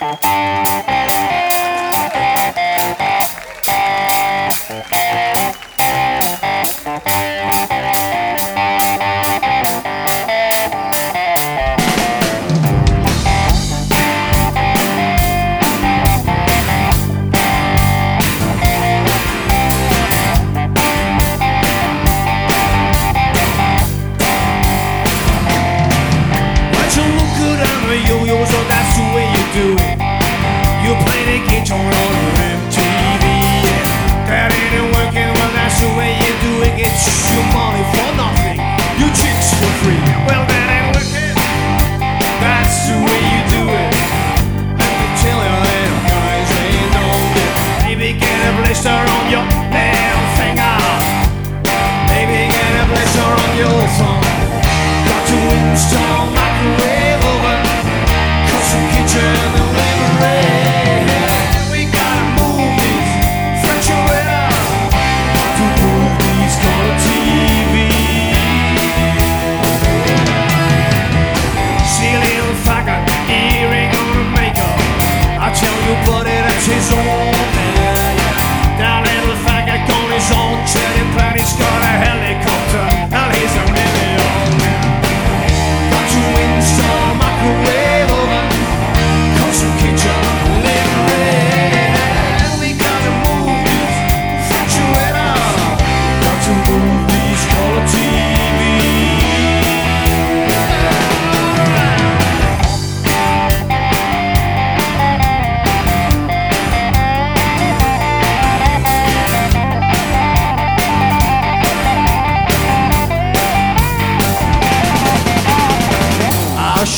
Thank you. blister on your damn finger. Maybe get a blister on your thumb. Got to install microwave oven, custom kitchen.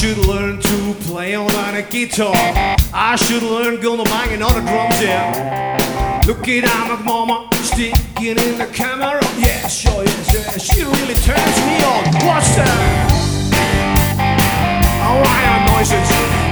should learn to play on a guitar. I should learn to banging on the drums, yeah. Look at my mama sticking in the camera. Yeah, sure, yeah, she really turns me on. What's that? Alright, noises.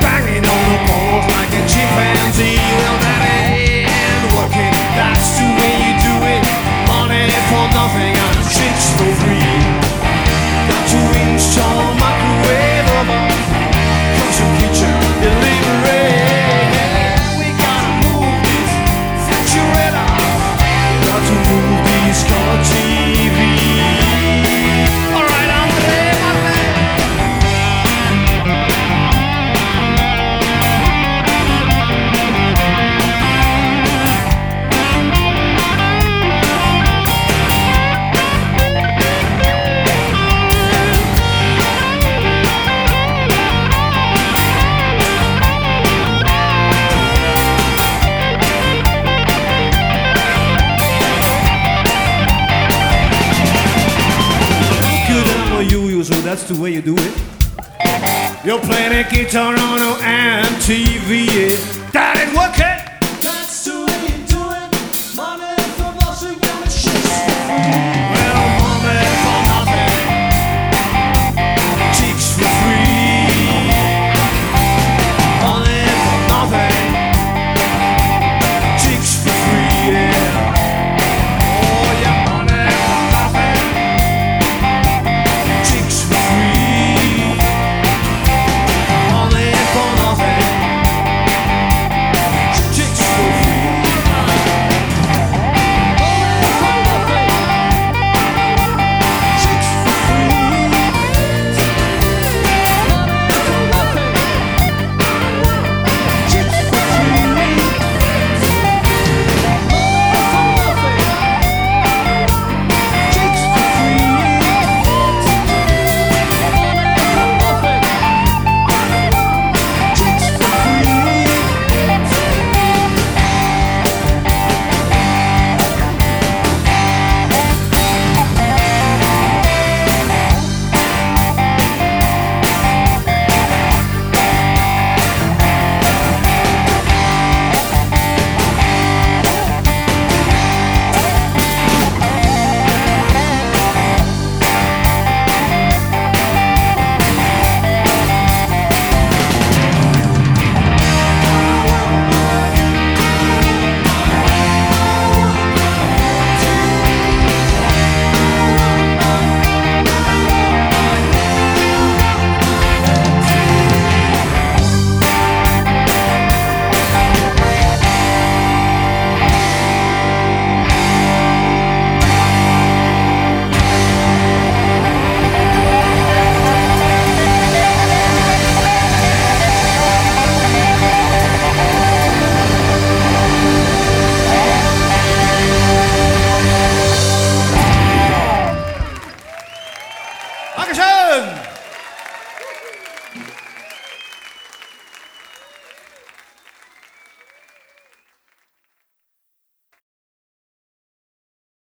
so that's the way you do it. You're playing guitar on MTV. That ain't working.